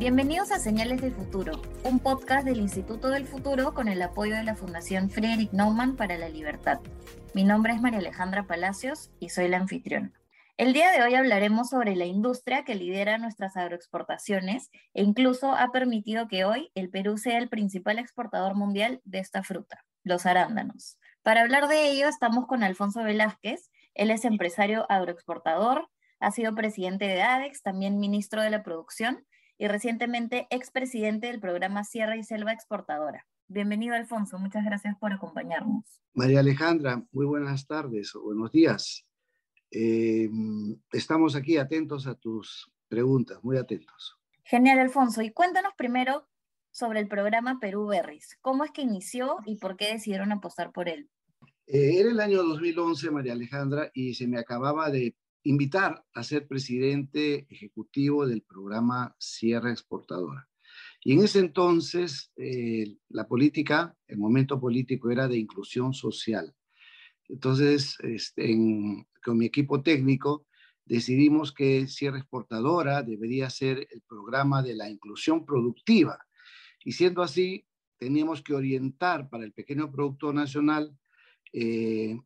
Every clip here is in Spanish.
Bienvenidos a Señales del Futuro, un podcast del Instituto del Futuro con el apoyo de la Fundación Friedrich Naumann para la Libertad. Mi nombre es María Alejandra Palacios y soy la anfitriona. El día de hoy hablaremos sobre la industria que lidera nuestras agroexportaciones e incluso ha permitido que hoy el Perú sea el principal exportador mundial de esta fruta, los arándanos. Para hablar de ello estamos con Alfonso Velázquez, él es empresario agroexportador, ha sido presidente de ADEX, también ministro de la Producción y recientemente expresidente del programa Sierra y Selva Exportadora. Bienvenido, Alfonso. Muchas gracias por acompañarnos. María Alejandra, muy buenas tardes o buenos días. Eh, estamos aquí atentos a tus preguntas, muy atentos. Genial, Alfonso. Y cuéntanos primero sobre el programa Perú Berries. ¿Cómo es que inició y por qué decidieron apostar por él? Eh, era el año 2011, María Alejandra, y se me acababa de invitar a ser presidente ejecutivo del programa Sierra Exportadora. Y en ese entonces eh, la política, el momento político era de inclusión social. Entonces, este, con mi equipo técnico, decidimos que Sierra Exportadora debería ser el programa de la inclusión productiva. Y siendo así, teníamos que orientar para el pequeño productor nacional eh,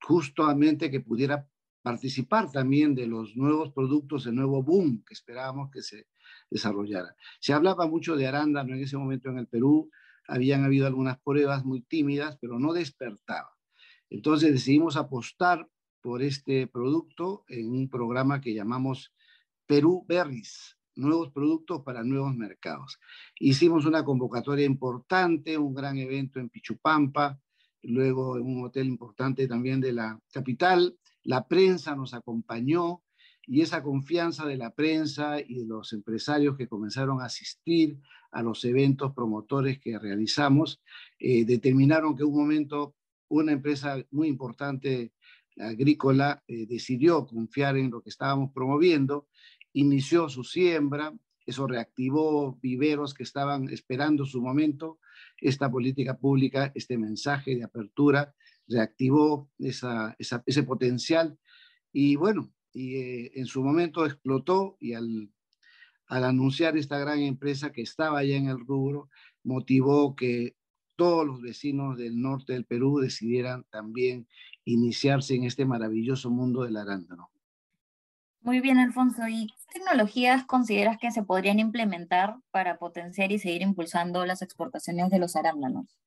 justamente que pudiera participar también de los nuevos productos, el nuevo boom que esperábamos que se desarrollara. Se hablaba mucho de arándano en ese momento en el Perú, habían habido algunas pruebas muy tímidas, pero no despertaba. Entonces decidimos apostar por este producto en un programa que llamamos Perú Berries, nuevos productos para nuevos mercados. Hicimos una convocatoria importante, un gran evento en Pichupampa, luego en un hotel importante también de la capital, la prensa nos acompañó y esa confianza de la prensa y de los empresarios que comenzaron a asistir a los eventos promotores que realizamos, eh, determinaron que un momento una empresa muy importante agrícola eh, decidió confiar en lo que estábamos promoviendo, inició su siembra, eso reactivó viveros que estaban esperando su momento, esta política pública, este mensaje de apertura reactivó ese potencial y bueno, y, eh, en su momento explotó y al, al anunciar esta gran empresa que estaba ya en el rubro, motivó que todos los vecinos del norte del Perú decidieran también iniciarse en este maravilloso mundo del arándano. Muy bien, Alfonso. ¿Y qué tecnologías consideras que se podrían implementar para potenciar y seguir impulsando las exportaciones de los arándanos?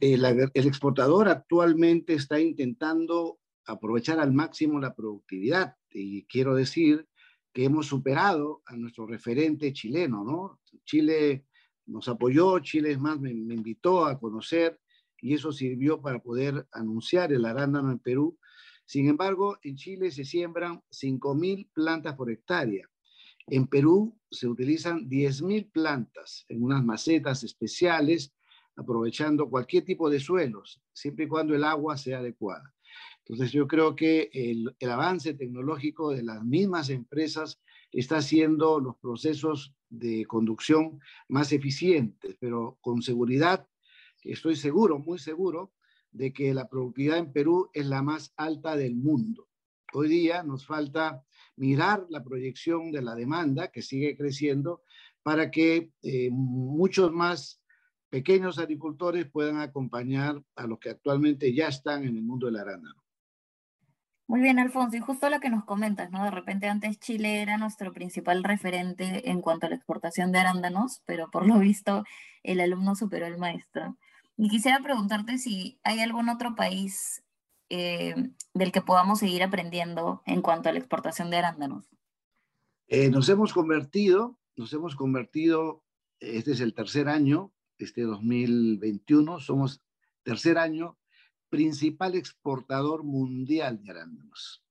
El, exportador actualmente está intentando aprovechar al máximo la productividad y quiero decir que hemos superado a nuestro referente chileno, ¿no? Chile nos apoyó, Chile es más me, me invitó a conocer y eso sirvió para poder anunciar el arándano en Perú. Sin embargo, en Chile se siembran 5.000 plantas por hectárea. En Perú se utilizan 10.000 plantas en unas macetas especiales aprovechando cualquier tipo de suelos, siempre y cuando el agua sea adecuada. Entonces yo creo que el, avance tecnológico de las mismas empresas está haciendo los procesos de conducción más eficientes, pero con seguridad, estoy seguro, muy seguro, de que la productividad en Perú es la más alta del mundo. Hoy día nos falta mirar la proyección de la demanda que sigue creciendo para que eh, muchos más pequeños agricultores puedan acompañar a los que actualmente ya están en el mundo del arándano. Muy bien, Alfonso, y justo lo que nos comentas, ¿no? De repente antes Chile era nuestro principal referente en cuanto a la exportación de arándanos, pero por lo visto el alumno superó al maestro. Y quisiera preguntarte si hay algún otro país eh, del que podamos seguir aprendiendo en cuanto a la exportación de arándanos. Eh, nos hemos convertido, nos hemos convertido, este es el tercer año, este 2021, somos tercer año principal exportador mundial de arándanos.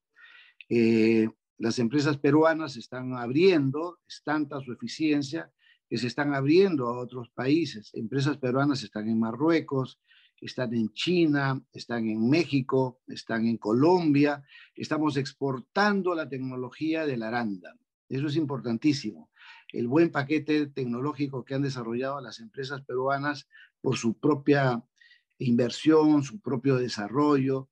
Eh, las empresas peruanas están abriendo, es tanta su eficiencia que se están abriendo a otros países. Empresas peruanas están en Marruecos, están en China, están en México, están en Colombia. Estamos exportando la tecnología del arándano. Eso es importantísimo el buen paquete tecnológico que han desarrollado las empresas peruanas por su propia inversión, su propio desarrollo.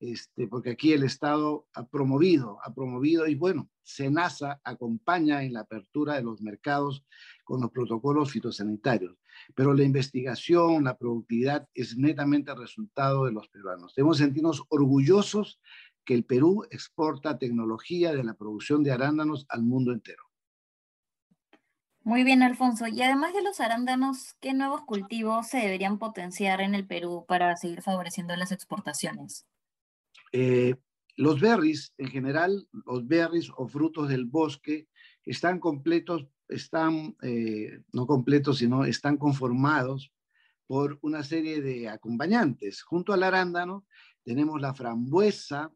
este, porque aquí el Estado ha promovido, ha promovido y bueno, SENASA acompaña en la apertura de los mercados con los protocolos fitosanitarios, pero la investigación, la productividad es netamente resultado de los peruanos. Debemos sentirnos orgullosos que el Perú exporta tecnología de la producción de arándanos al mundo entero. Muy bien, Alfonso. Y además de los arándanos, ¿qué nuevos cultivos se deberían potenciar en el Perú para seguir favoreciendo las exportaciones? Eh, los berries, en general, los berries o frutos del bosque están completos, están eh, no completos, sino están conformados por una serie de acompañantes. Junto al arándano tenemos la frambuesa,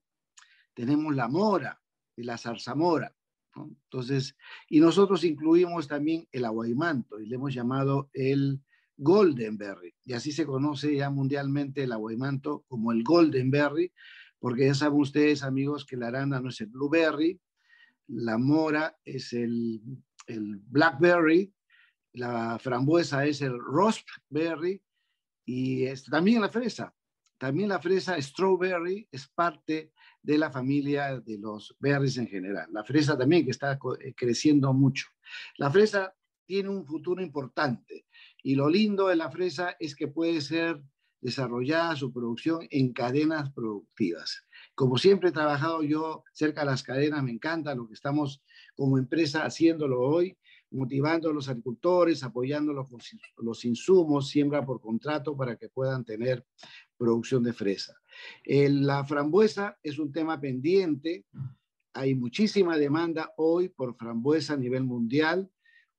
tenemos la mora y la zarzamora. Entonces, y nosotros incluimos también el aguaymanto y le hemos llamado el golden berry. Y así se conoce ya mundialmente el aguaymanto como el golden berry, porque ya saben ustedes, amigos, que la no es el blueberry, la mora es el, el blackberry, la frambuesa es el raspberry y es, también la fresa. También la fresa strawberry es parte de la familia de los berries en general. La fresa también que está eh, creciendo mucho. La fresa tiene un futuro importante y lo lindo de la fresa es que puede ser desarrollada su producción en cadenas productivas. Como siempre he trabajado yo cerca de las cadenas, me encanta lo que estamos como empresa haciéndolo hoy, motivando a los agricultores, apoyando los, los insumos, siembra por contrato para que puedan tener producción de fresa. La frambuesa es un tema pendiente. Hay muchísima demanda hoy por frambuesa a nivel mundial.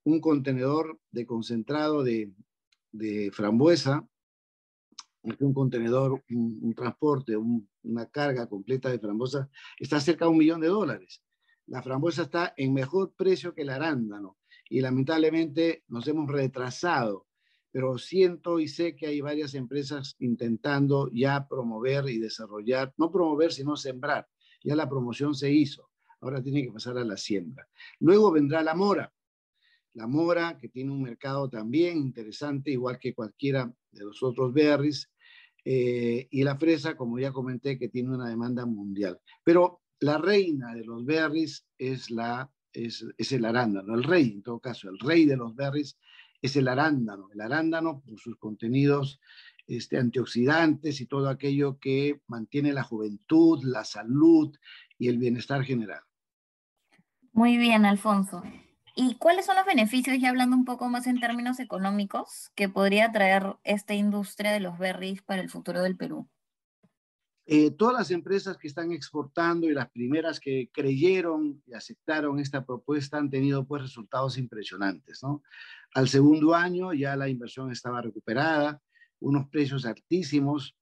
Un contenedor de concentrado de, de frambuesa, un contenedor, un, transporte, una carga completa de frambuesa, está cerca de un millón de dólares. La frambuesa está en mejor precio que el arándano y lamentablemente nos hemos retrasado pero siento y sé que hay varias empresas intentando ya promover y desarrollar, no promover, sino sembrar. Ya la promoción se hizo, ahora tiene que pasar a la siembra. Luego vendrá la mora. La mora, que tiene un mercado también interesante, igual que cualquiera de los otros berries, eh, y la fresa, como ya comenté, que tiene una demanda mundial. Pero la reina de los berries es, la, es, es el arándano, el rey en todo caso, el rey de los berries es el arándano. El arándano, por sus contenidos este, antioxidantes y todo aquello que mantiene la juventud, la salud y el bienestar general. Muy bien, Alfonso. ¿Y cuáles son los beneficios, ya hablando un poco más en términos económicos, que podría traer esta industria de los berries para el futuro del Perú? Eh, todas las empresas que están exportando y las primeras que creyeron y aceptaron esta propuesta han tenido pues resultados impresionantes, ¿no? Al segundo año ya la inversión estaba recuperada, unos precios altísimos,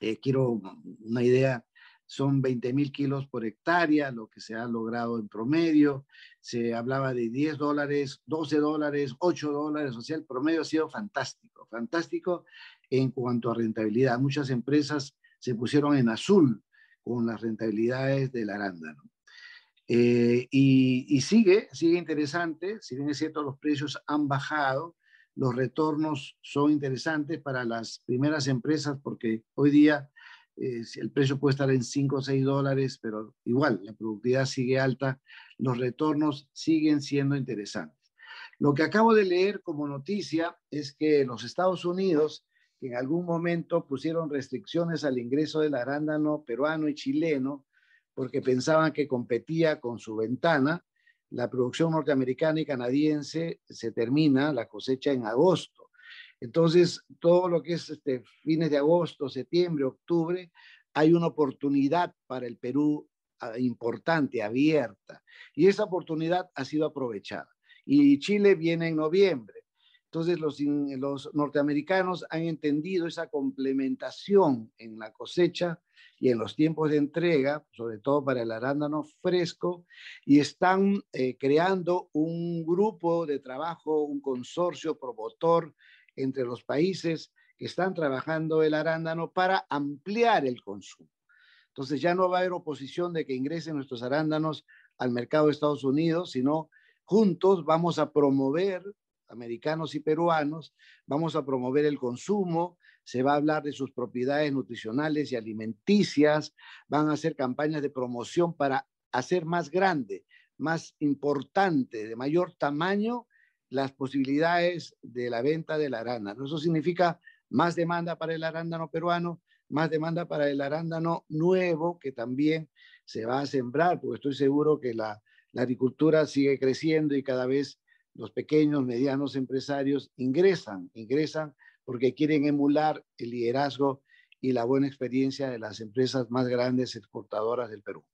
eh, quiero una idea, son 20 mil kilos por hectárea, lo que se ha logrado en promedio, se hablaba de 10 dólares, 12 dólares, 8 dólares, o sea, el promedio ha sido fantástico, fantástico en cuanto a rentabilidad. Muchas empresas se pusieron en azul con las rentabilidades del arándano. Eh, y, sigue, sigue interesante, si bien es cierto los precios han bajado, los retornos son interesantes para las primeras empresas porque hoy día eh, el precio puede estar en 5 o 6 dólares, pero igual la productividad sigue alta, los retornos siguen siendo interesantes. Lo que acabo de leer como noticia es que los Estados Unidos en algún momento pusieron restricciones al ingreso del arándano peruano y chileno porque pensaban que competía con su ventana. La producción norteamericana y canadiense se termina la cosecha en agosto. Entonces, todo lo que es este, fines de agosto, septiembre, octubre, hay una oportunidad para el Perú ah, importante, abierta. Y esa oportunidad ha sido aprovechada. Y Chile viene en noviembre. Entonces los, los norteamericanos han entendido esa complementación en la cosecha y en los tiempos de entrega, sobre todo para el arándano fresco, y están eh, creando un grupo de trabajo, un consorcio promotor entre los países que están trabajando el arándano para ampliar el consumo. Entonces ya no va a haber oposición de que ingresen nuestros arándanos al mercado de Estados Unidos, sino juntos vamos a promover americanos y peruanos, vamos a promover el consumo, se va a hablar de sus propiedades nutricionales y alimenticias, van a hacer campañas de promoción para hacer más grande, más importante, de mayor tamaño las posibilidades de la venta del arándano. Eso significa más demanda para el arándano peruano, más demanda para el arándano nuevo que también se va a sembrar, porque estoy seguro que la, la agricultura sigue creciendo y cada vez los pequeños, medianos empresarios ingresan, ingresan porque quieren emular el liderazgo y la buena experiencia de las empresas más grandes exportadoras del Perú.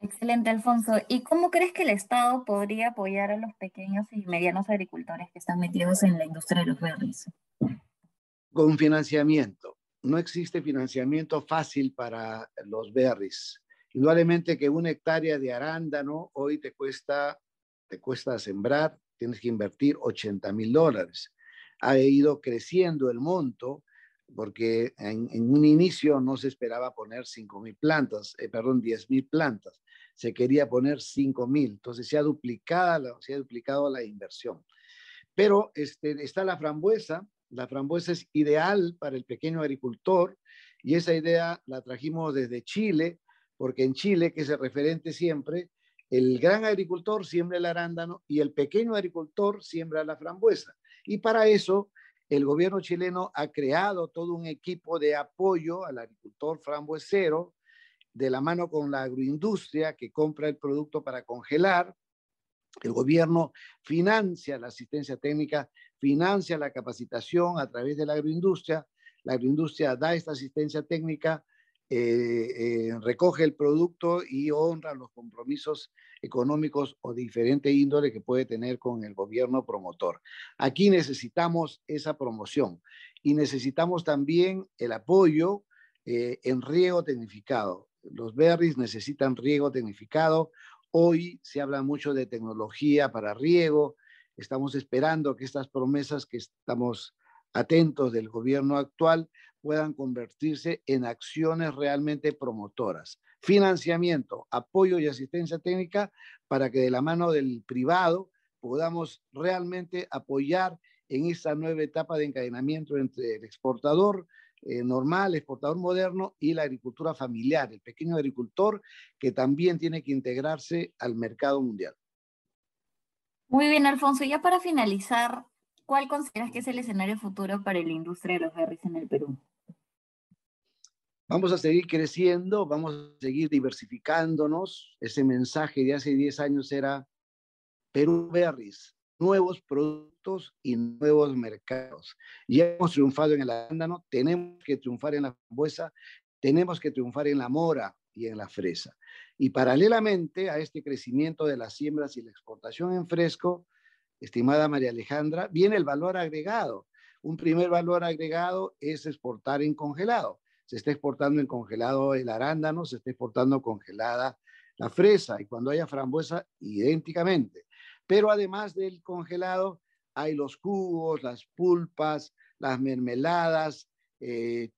Excelente, Alfonso. ¿Y cómo crees que el Estado podría apoyar a los pequeños y medianos agricultores que están metidos en la industria de los berries? Con financiamiento. No existe financiamiento fácil para los berries. Indudablemente que una hectárea de arándano hoy te cuesta, te cuesta sembrar, tienes que invertir 80 mil dólares. Ha ido creciendo el monto porque en, un inicio no se esperaba poner 5 mil plantas, eh, perdón, 10 mil plantas se quería poner 5 mil. Entonces se ha, duplicado, se ha duplicado la inversión. Pero este, está la frambuesa. La frambuesa es ideal para el pequeño agricultor y esa idea la trajimos desde Chile, porque en Chile, que es el referente siempre, el gran agricultor siembra el arándano y el pequeño agricultor siembra la frambuesa. Y para eso, el gobierno chileno ha creado todo un equipo de apoyo al agricultor frambuesero de la mano con la agroindustria que compra el producto para congelar. El gobierno financia la asistencia técnica, financia la capacitación a través de la agroindustria. La agroindustria da esta asistencia técnica, eh, eh, recoge el producto y honra los compromisos económicos o diferente índole que puede tener con el gobierno promotor. Aquí necesitamos esa promoción y necesitamos también el apoyo eh, en riego tecnificado los berries necesitan riego tecnificado. Hoy se habla mucho de tecnología para riego. Estamos esperando que estas promesas que estamos atentos del gobierno actual puedan convertirse en acciones realmente promotoras. Financiamiento, apoyo y asistencia técnica para que de la mano del privado podamos realmente apoyar en esta nueva etapa de encadenamiento entre el exportador, eh, normal, exportador moderno y la agricultura familiar, el pequeño agricultor que también tiene que integrarse al mercado mundial. Muy bien, Alfonso. Ya para finalizar, ¿cuál consideras que es el escenario futuro para la industria de los berries en el Perú? Vamos a seguir creciendo, vamos a seguir diversificándonos. Ese mensaje de hace 10 años era Perú Berries, nuevos productos y nuevos mercados. Ya hemos triunfado en el arándano, tenemos que triunfar en la frambuesa, tenemos que triunfar en la mora y en la fresa. Y paralelamente a este crecimiento de las siembras y la exportación en fresco, estimada María Alejandra, viene el valor agregado. Un primer valor agregado es exportar en congelado. Se está exportando en congelado el arándano, se está exportando congelada la fresa y cuando haya frambuesa, idénticamente. Pero además del congelado, hay los jugos, las pulpas, las mermeladas, eh,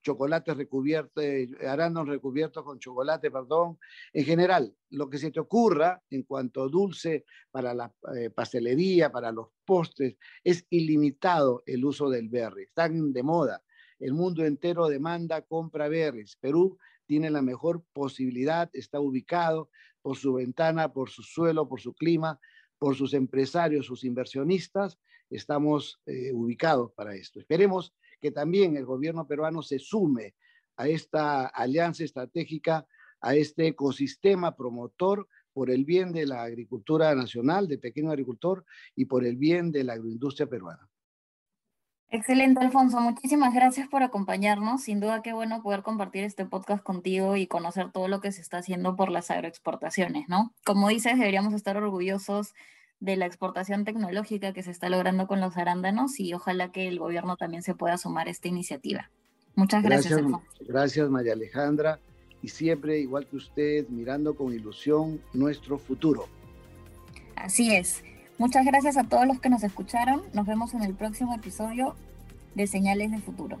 chocolates recubiertos, eh, arándanos recubiertos con chocolate, perdón. En general, lo que se te ocurra en cuanto dulce para la eh, pastelería, para los postres, es ilimitado el uso del berry. Están de moda. El mundo entero demanda, compra berries. Perú tiene la mejor posibilidad, está ubicado por su ventana, por su suelo, por su clima, por sus empresarios, sus inversionistas, estamos eh, ubicados para esto. Esperemos que también el gobierno peruano se sume a esta alianza estratégica, a este ecosistema promotor por el bien de la agricultura nacional, del pequeño agricultor y por el bien de la agroindustria peruana. Excelente, Alfonso. Muchísimas gracias por acompañarnos. Sin duda, qué bueno poder compartir este podcast contigo y conocer todo lo que se está haciendo por las agroexportaciones, ¿no? Como dices, deberíamos estar orgullosos de la exportación tecnológica que se está logrando con los arándanos y ojalá que el gobierno también se pueda sumar a esta iniciativa. Muchas gracias. Gracias, Alfonso. gracias María Alejandra. Y siempre, igual que usted, mirando con ilusión nuestro futuro. Así es. Muchas gracias a todos los que nos escucharon. Nos vemos en el próximo episodio de Señales de Futuro.